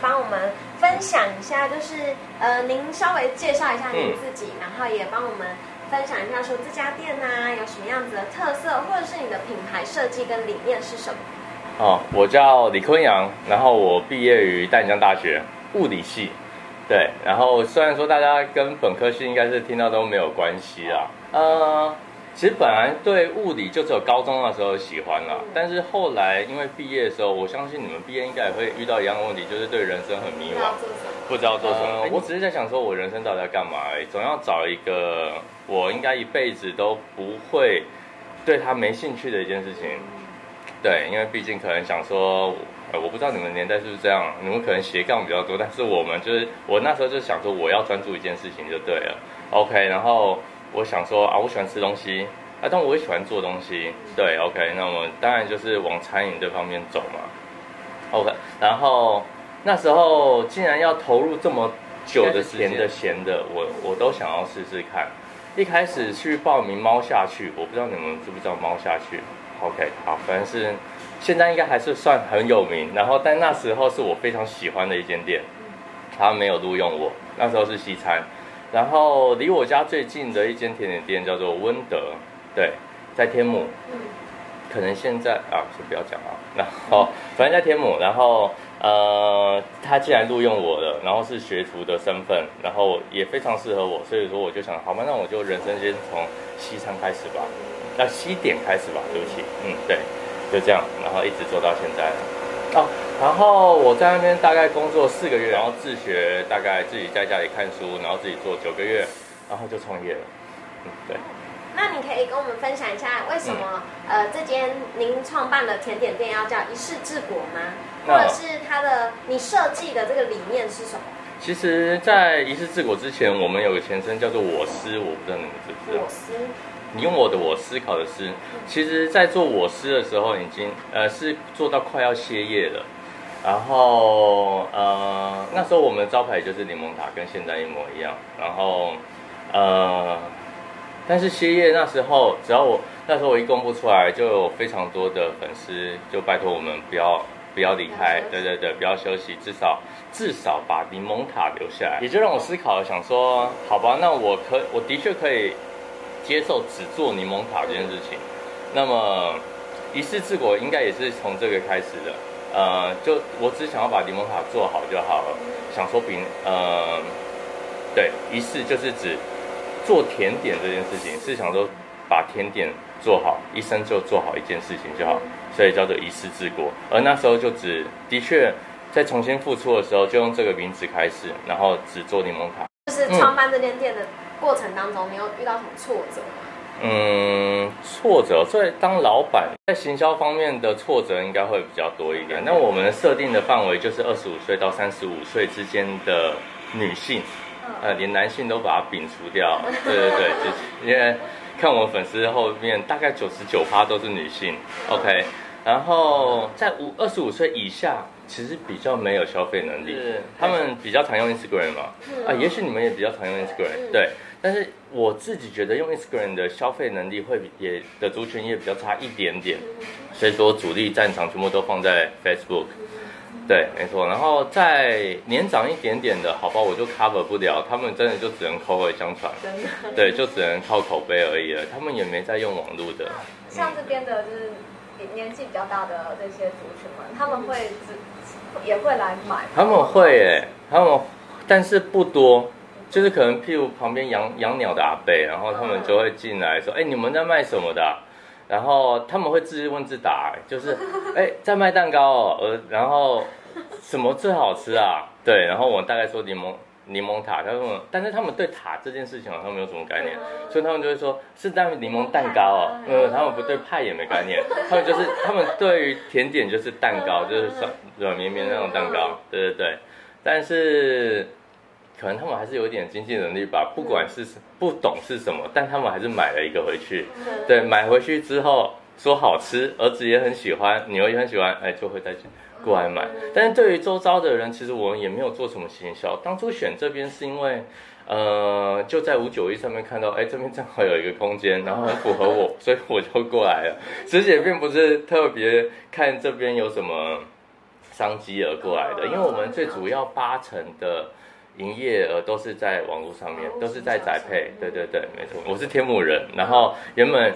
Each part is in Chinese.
帮我们分享一下，就是呃，您稍微介绍一下您自己，然后也帮我们分享一下说这家店啊有什么样子的特色，或者是你的品牌设计跟理念是什么？哦，我叫李坤阳，然后我毕业于淡江大学物理系，对，然后虽然说大家跟本科系应该是听到都没有关系啦，呃。其实本来对物理就只有高中的时候喜欢了，但是后来因为毕业的时候，我相信你们毕业应该也会遇到一样的问题，就是对人生很迷惘，不知道做什么。我只是在想说，我人生到底要干嘛？总要找一个我应该一辈子都不会对他没兴趣的一件事情。对，因为毕竟可能想说，呃，我不知道你们年代是不是这样，你们可能斜杠比较多，但是我们就是我那时候就想说，我要专注一件事情就对了。OK，然后。我想说啊，我喜欢吃东西啊，但我也喜欢做东西。对，OK，那我们当然就是往餐饮这方面走嘛。OK，然后那时候竟然要投入这么久的甜的咸的，我我都想要试试看。一开始去报名猫下去，我不知道你们知不知道猫下去。OK，好，反正是现在应该还是算很有名。然后但那时候是我非常喜欢的一间店，他没有录用我。那时候是西餐。然后离我家最近的一间甜点店叫做温德，对，在天母，可能现在啊，先不要讲啊。然后反正在天母，然后呃，他既然录用我了，然后是学徒的身份，然后也非常适合我，所以说我就想，好吧，那我就人生先从西餐开始吧，那西点开始吧，对不起，嗯，对，就这样，然后一直做到现在了。哦，然后我在那边大概工作四个月，然后自学，大概自己在家里看书，然后自己做九个月，然后就创业了。嗯，对。那你可以跟我们分享一下，为什么、嗯、呃这间您创办的甜点店要叫一世治国吗？或者是它的你设计的这个理念是什么？其实，在一世治国之前，我们有个前身叫做我思，我不知道你们知不知道。我思。你用我的我思考的思，其实，在做我思的时候，已经呃是做到快要歇业了。然后呃那时候我们的招牌就是柠檬塔，跟现在一模一样。然后呃，但是歇业那时候，只要我那时候我一公布出来，就有非常多的粉丝就拜托我们不要不要离开，对对对，不要休息，至少至少把柠檬塔留下来。也就让我思考了，想说，好吧，那我可我的确可以。接受只做柠檬塔这件事情，那么一世治国应该也是从这个开始的。呃，就我只想要把柠檬塔做好就好了。想说比呃，对，一式就是指做甜点这件事情，是想说把甜点做好，一生就做好一件事情就好，所以叫做一世治国。而那时候就只的确在重新复出的时候，就用这个名字开始，然后只做柠檬塔。就是创办这间店的。嗯过程当中，你有遇到什么挫折吗？嗯，挫折，所以当老板在行销方面的挫折应该会比较多一点。那我们设定的范围就是二十五岁到三十五岁之间的女性，呃，连男性都把它摒除掉。对对对，就是因为看我们粉丝后面大概九十九趴都是女性。OK，然后在五二十五岁以下。其实比较没有消费能力，是他们比较常用 Instagram 嘛，啊，也许你们也比较常用 Instagram，对，但是我自己觉得用 Instagram 的消费能力会比也的族群也比较差一点点，所以说主力战场全部都放在 Facebook，对，没错，然后再年长一点点的，好吧，我就 cover 不了，他们真的就只能口耳相传，真的。对，就只能靠口碑而已了，他们也没在用网络的，像这边的就是年纪比较大的这些族群们，他们会也会来买，他们会哎，他们，但是不多，就是可能譬如旁边养养鸟的阿伯，然后他们就会进来说，哎，你们在卖什么的啊？然后他们会自问自答，就是，哎，在卖蛋糕哦，呃，然后什么最好吃啊？对，然后我大概说柠檬。柠檬塔，他们，但是他们对塔这件事情好像没有什么概念，所以他们就会说是蛋柠檬蛋糕哦，嗯，他们不对派也没概念，他们就是他们对于甜点就是蛋糕，就是软软绵绵那种蛋糕，对对对，但是可能他们还是有一点经济能力吧，不管是不懂是什么，但他们还是买了一个回去，对，买回去之后说好吃，儿子也很喜欢，女儿也很喜欢，哎，就会再去。过来买，但是对于周遭的人，其实我们也没有做什么行销。当初选这边是因为，呃，就在五九一上面看到，哎，这边正好有一个空间，然后很符合我，所以我就过来了。其实也并不是特别看这边有什么商机而过来的，因为我们最主要八成的营业额都是在网络上面，都是在宅配。对对对，没错，我是天母人，然后原本。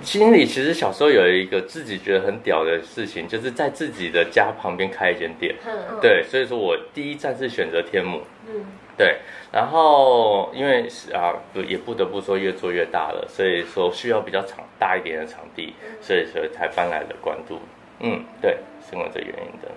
心里其实小时候有一个自己觉得很屌的事情，就是在自己的家旁边开一间店。嗯，对，所以说我第一站是选择天母。嗯，对，然后因为啊，也不得不说越做越大了，所以说需要比较场大一点的场地，所以说才搬来了关渡。嗯，对，是因为这原因的。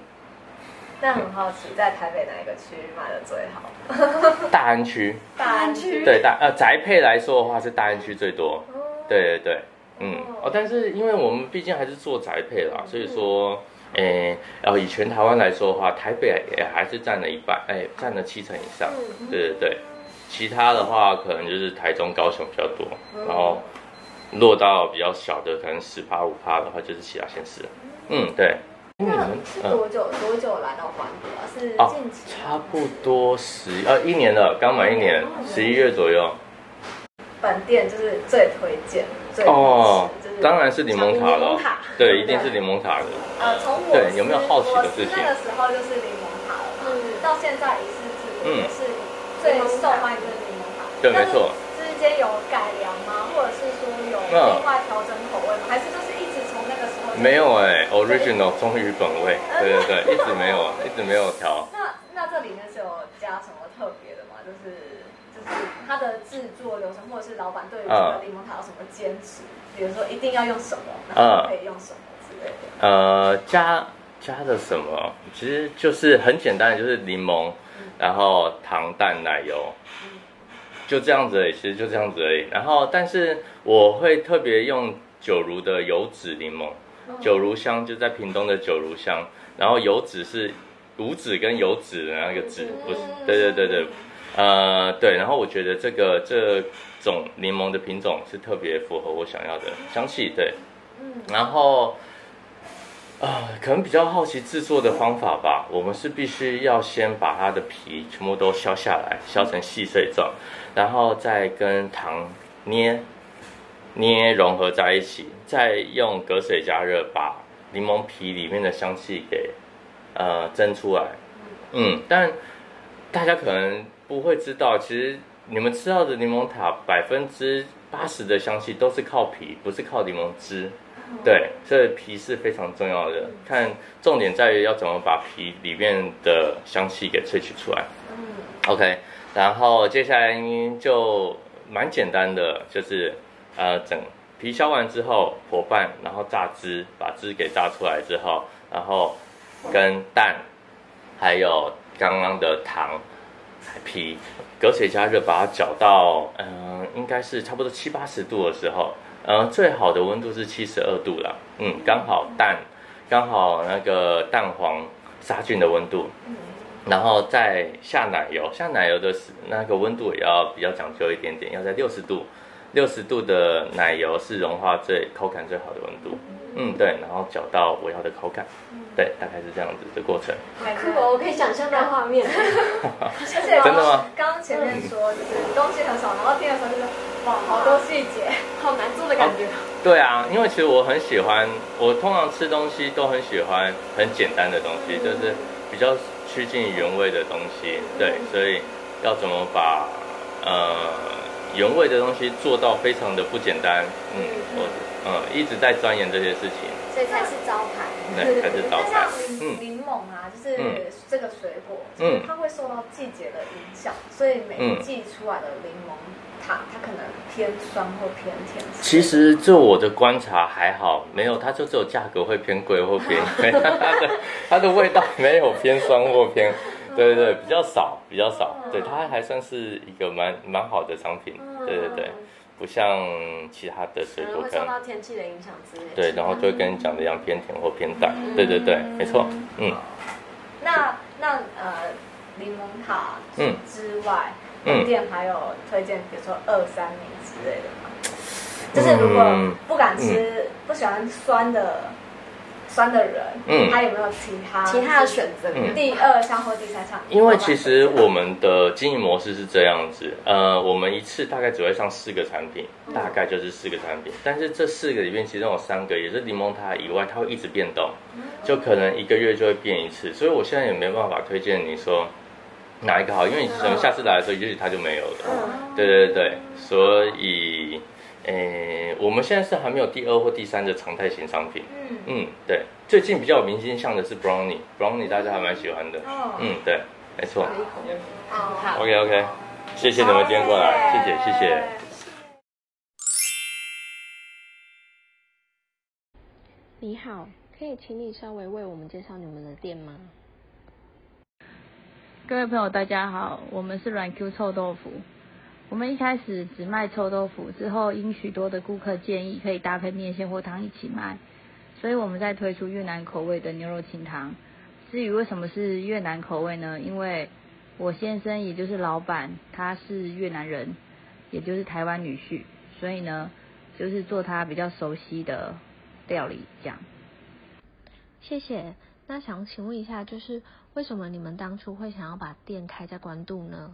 那很好奇，在台北哪一个区域卖的最好？大安区。大安区。对大呃宅配来说的话，是大安区最多。对对对。嗯哦，但是因为我们毕竟还是做宅配啦，所以说，诶，然后以全台湾来说的话，台北也还是占了一半，哎，占了七成以上。对对对，其他的话可能就是台中、高雄比较多，然后落到比较小的，可能十趴五趴的话，就是其他县市。嗯，对。那你们是多久多久来到关渡啊？是近期？差不多十呃一年了，刚满一年，十一月左右。本店就是最推荐。最哦，当然是柠檬塔了，对，一定是柠檬塔的。呃，从我对有没有好奇的事情？那个时候就是柠檬塔了，嗯，到现在也是嗯是最受欢迎的柠檬塔。对，没错。之间有改良吗？或者是说有另外调整口味吗？还是就是一直从那个时候？没有哎，original 忠于本味，对对对，一直没有，一直没有调。那那这里面是有加什么特别的吗？就是就是。它的制作流程，或者是老板对于这个柠檬塔有什么坚持？比如说一定要用什么，然后可以用什么之类的。呃，加加的什么？其实就是很简单的，就是柠檬，然后糖、蛋、奶油，就这样子而已。其实就这样子而已。然后，但是我会特别用九如的油脂柠檬，九如香就在屏东的九如香，然后油脂是无脂跟油脂的那个脂，不是？对对对对。呃，对，然后我觉得这个这种柠檬的品种是特别符合我想要的香气，对，然后啊、呃，可能比较好奇制作的方法吧。我们是必须要先把它的皮全部都削下来，削成细碎状，然后再跟糖捏捏融合在一起，再用隔水加热把柠檬皮里面的香气给呃蒸出来。嗯，但大家可能。不会知道，其实你们吃到的柠檬塔百分之八十的香气都是靠皮，不是靠柠檬汁。对，所以皮是非常重要的。看重点在于要怎么把皮里面的香气给萃取出来。OK，然后接下来就蛮简单的，就是呃整皮削完之后剖半，然后榨汁，把汁给榨出来之后，然后跟蛋还有刚刚的糖。皮隔水加热，把它搅到，嗯、应该是差不多七八十度的时候，嗯、呃，最好的温度是七十二度了，嗯，刚好蛋，刚好那个蛋黄杀菌的温度，然后再下奶油，下奶油的是那个温度也要比较讲究一点点，要在六十度，六十度的奶油是融化最口感最好的温度。嗯，对，然后搅到我要的口感，对，大概是这样子的过程。太酷了，我可以想象那画面。真的吗？刚刚前面说就是东西很少，然后听的时候就是哇，好多细节，好难做的感觉。对啊，因为其实我很喜欢，我通常吃东西都很喜欢很简单的东西，就是比较趋近原味的东西。对，所以要怎么把呃原味的东西做到非常的不简单？嗯，我。嗯，一直在钻研这些事情，所以才是招牌，对，才是招牌。嗯，柠檬啊，就是这个水果，嗯，它会受到季节的影响，所以每一季出来的柠檬塔，它可能偏酸或偏甜。其实就我的观察还好，没有，它就只有价格会偏贵或偏贵，它的它的味道没有偏酸或偏，对对对，比较少，比较少，对，它还算是一个蛮蛮好的商品，对对对。不像其他的水果，可能会受到天气的影响之类。对，然后就会跟你讲的一样，偏甜或偏淡。嗯、对对对，没错。嗯。那那呃，柠檬塔之外，嗯，店还有推荐，比如说二三名之类的吗？就是如果不敢吃，嗯、不喜欢酸的酸的人，嗯，他有没有其他其他的选择？嗯、第二项或第三项？因为其实我们的经营模式是这样子，呃，我们一次大概只会上四个产品，大概就是四个产品，但是这四个里面其中有三个也是柠檬塔以外，它会一直变动，就可能一个月就会变一次，所以我现在也没办法推荐你说哪一个好，因为你可能下次来的时候，也许它就没有了。对对对对，所以。诶，我们现在是还没有第二或第三的常态型商品。嗯嗯，对，最近比较有明星像的是 Brownie，Brownie 大家还蛮喜欢的。哦，嗯，对，没错。好，OK OK，谢谢你们今天过来，谢谢谢谢。你好，可以请你稍微为我们介绍你们的店吗？各位朋友，大家好，我们是软 Q 臭豆腐。我们一开始只卖臭豆腐，之后因许多的顾客建议可以搭配面线或汤一起卖，所以我们再推出越南口味的牛肉清汤。至于为什么是越南口味呢？因为我先生也就是老板，他是越南人，也就是台湾女婿，所以呢，就是做他比较熟悉的料理这样。谢谢。那想请问一下，就是为什么你们当初会想要把店开在关渡呢？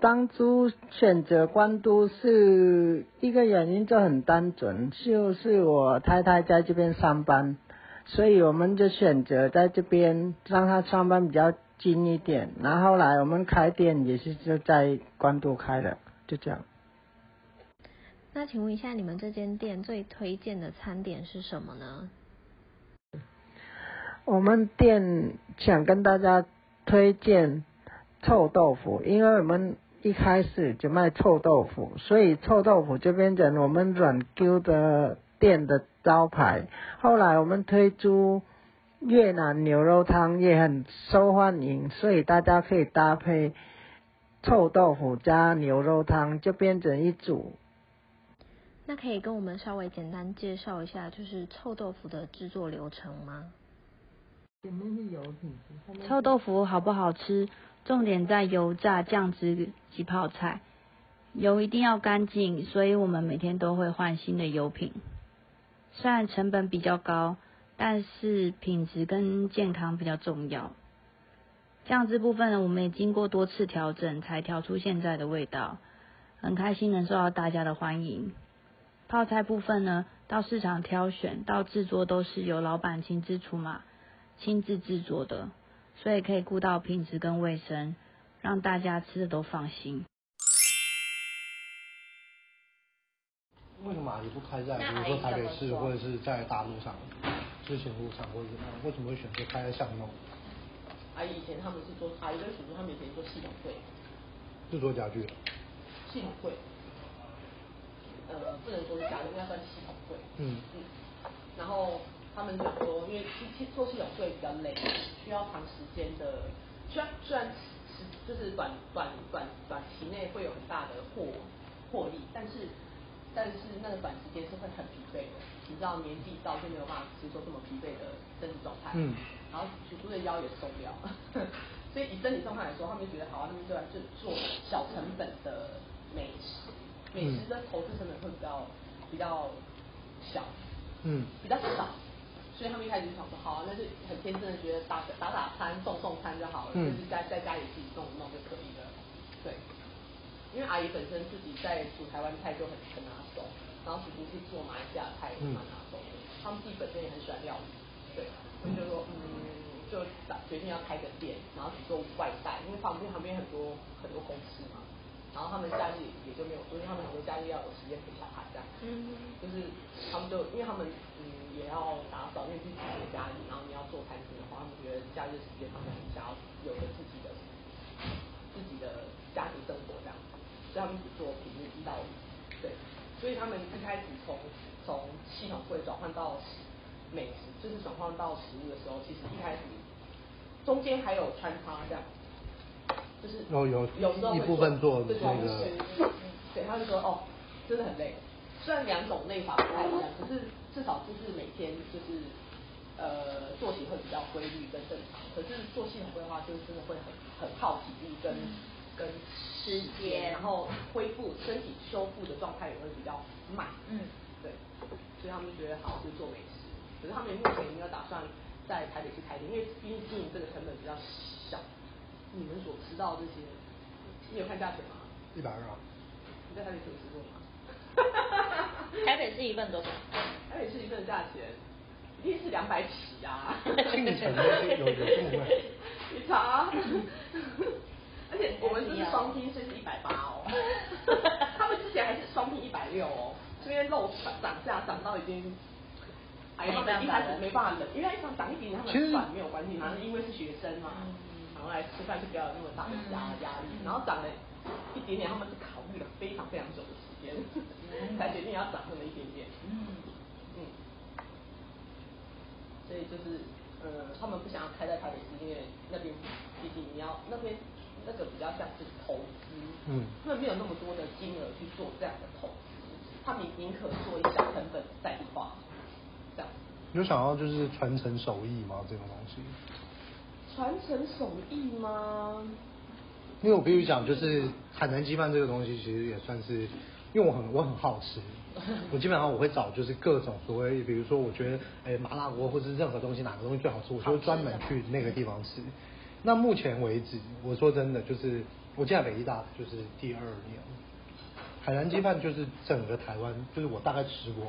当初选择关都是一个原因，就很单纯，就是我太太在这边上班，所以我们就选择在这边让她上班比较近一点。然后来我们开店也是就在关都开的，就这样。那请问一下，你们这间店最推荐的餐点是什么呢？我们店想跟大家推荐臭豆腐，因为我们。一开始就卖臭豆腐，所以臭豆腐就变成我们软 Q 的店的招牌。后来我们推出越南牛肉汤也很受欢迎，所以大家可以搭配臭豆腐加牛肉汤，就变成一组。那可以跟我们稍微简单介绍一下，就是臭豆腐的制作流程吗？臭豆腐好不好吃？重点在油炸、酱汁及泡菜，油一定要干净，所以我们每天都会换新的油品。虽然成本比较高，但是品质跟健康比较重要。酱汁部分呢，我们也经过多次调整，才调出现在的味道。很开心能受到大家的欢迎。泡菜部分呢，到市场挑选，到制作都是由老板亲自出马、亲自制作的。所以可以顾到品质跟卫生，让大家吃的都放心。为什么你不开在，比如说台北市或者是在大陆上，之前路上或者怎么样？为什么会选择开在巷弄？阿姨以前他们是做，阿姨跟叔叔他们以前做系统柜，是做家具的。系统柜，呃，不能说是家具，应该算系统柜。嗯嗯，然后。他们讲说，因为做系统会比较累，需要长时间的，虽然虽然是就是短短短短期内会有很大的获获利，但是但是那个短时间是会很疲惫的。你知道年纪到就没有办法接受这么疲惫的身体状态，嗯，然后叔叔的腰也受不了，所以以身体状态来说，他们就觉得好啊，他们就来就做小成本的美食，美食的投资成本会比较比较小，嗯，比较少。所以他们一开始就想说，好啊，那就很天真的觉得打打打餐、送送餐就好了，嗯、就是在在家里自己弄弄就可以了。对，因为阿姨本身自己在煮台湾菜就很很拿手，然后叔叔是做马来西亚菜也蛮拿手的，他们自己本身也很喜欢料理。对，所以就说嗯，就打决定要开个店，然后只做外带，因为旁边旁边很多很多公司嘛，然后他们假日也就没有，因为他们很多假日要有时间陪小孩这样，嗯，就是他们就因为他们嗯。也要打扫，因为自己的家里，然后你要做餐厅的话，他们觉得假日时间他们很想要有个自己的自己的家庭生活这样。子，所以他们只做平日一到五，对，所以他们一开始从从系统柜转换到美食，就是转换到食物的时候，其实一开始中间还有穿插这样，就是有有有时候一部分做这个，对，他就说哦，真的很累。虽然两种内法不太一样，可是至少就是每天就是呃作息会比较规律跟正常。可是做系统规划就是真的会很很耗体力跟、嗯、跟时间，然后恢复身体修复的状态也会比较慢。嗯，对，所以他们觉得好就做美食，可是他们目前没有打算在台北去开店，因为毕竟这个成本比较小。你们所吃到这些，你有看价钱吗？一百二啊。你在台北有吃过吗？台北是一份多少？台北是一份价钱，一定是两百起啊！进城有有这么贵？你查，而且我们这是双拼，所以是一百八哦。他们之前还是双拼一百六哦，这边肉涨涨价涨到已经，哎呀，他们一开始没办法忍，因为一涨涨一点，他们算没有关系嘛，是因为是学生嘛，然后来吃饭就不要有那么大的压压力，然后涨了一点点，他们是考虑了非常非常久的时间。才决定要涨那么一点点，嗯嗯，所以就是呃，他们不想要开在台北市，因为那边毕竟你要那边那个比较像是投资，嗯，他们没有那么多的金额去做这样的投资，他们宁可做一小成本再花，这样。有想要就是传承手艺吗？这种东西？传承手艺吗？因为我必须讲，就是海南鸡饭这个东西，其实也算是。因为我很我很好吃，我基本上我会找就是各种所谓，比如说我觉得哎麻辣锅或者是任何东西哪个东西最好吃，我就会专门去那个地方吃。那目前为止，我说真的，就是我进来北医大就是第二年，海南鸡饭就是整个台湾，就是我大概吃过，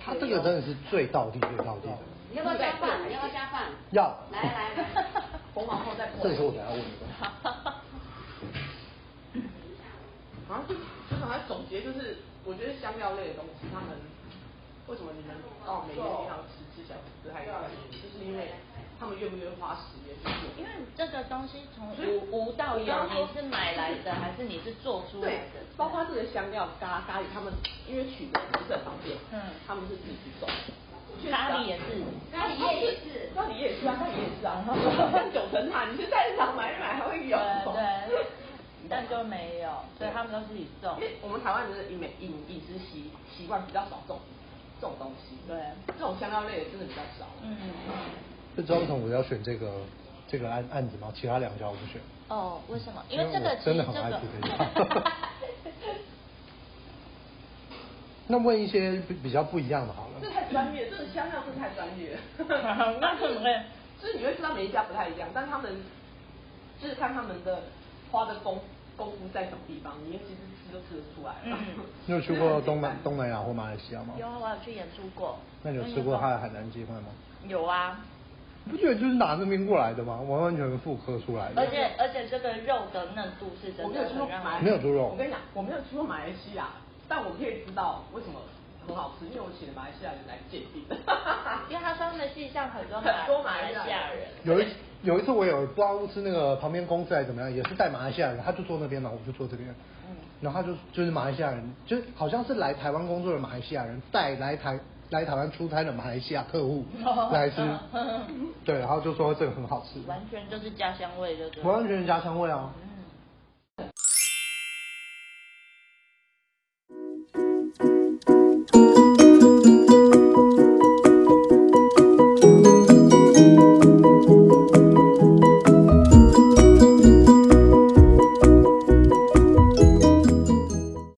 它这个真的是最道地最道地的。你要不要加饭？你要不要加饭？要。来来来，红皇后在。这个是我等下问的。然后就就想来总结，就是我觉得香料类的东西，他们为什么你们到每个地方吃吃起来不太一样？就是因为他们愿不愿意花时间去做。因为这个东西从无无到有，你是买来的还是你是做出来的？包括这个香料咖咖喱，他们因为取得不是很方便，嗯，他们是自己去种。咖喱也是，咖喱也是，咖喱也是啊，咖喱也是啊。像九层塔，你去菜市场买一买还会有。对。但就没有，所以他们都自己种。因为我们台湾的饮美饮饮食习习惯比较少种这种东西，对，这种香料类的真的比较少。嗯。这知道为什么我要选这个这个案案子吗？其他两家我不选。哦，为什么？因为这个真的很爱吃这个。那问一些比比较不一样的好了。这太专业，这个香料是太专业。那怎么会？就是你会知道每一家不太一样，但他们就是看他们的花的功。功夫在什么地方？你其实吃都吃得出来。嗯，你有去过东南东南亚或马来西亚吗？有，我有去演出过。那你有吃过他的海南鸡饭吗？有啊。你不觉得就是拿那边过来的吗？完完全全复刻出来的。而且而且这个肉的嫩度是真的。我没有吃过马来西亚。没有猪肉。我跟你讲，我没有去过马来西亚，但我可以知道为什么很好吃，因为我请了马来西亚人来鉴定。因为他说他们系上很多 很多马来西亚人。有一。有一次我有不知道是那个旁边公司还是怎么样，也是带马来西亚人，他就坐那边嘛，我就坐这边。嗯。然后他就就是马来西亚人，就好像是来台湾工作的马来西亚人带来台来台湾出差的马来西亚客户 来吃。对，然后就说这个很好吃。完全就是家乡味，就是。完全是家乡味啊。嗯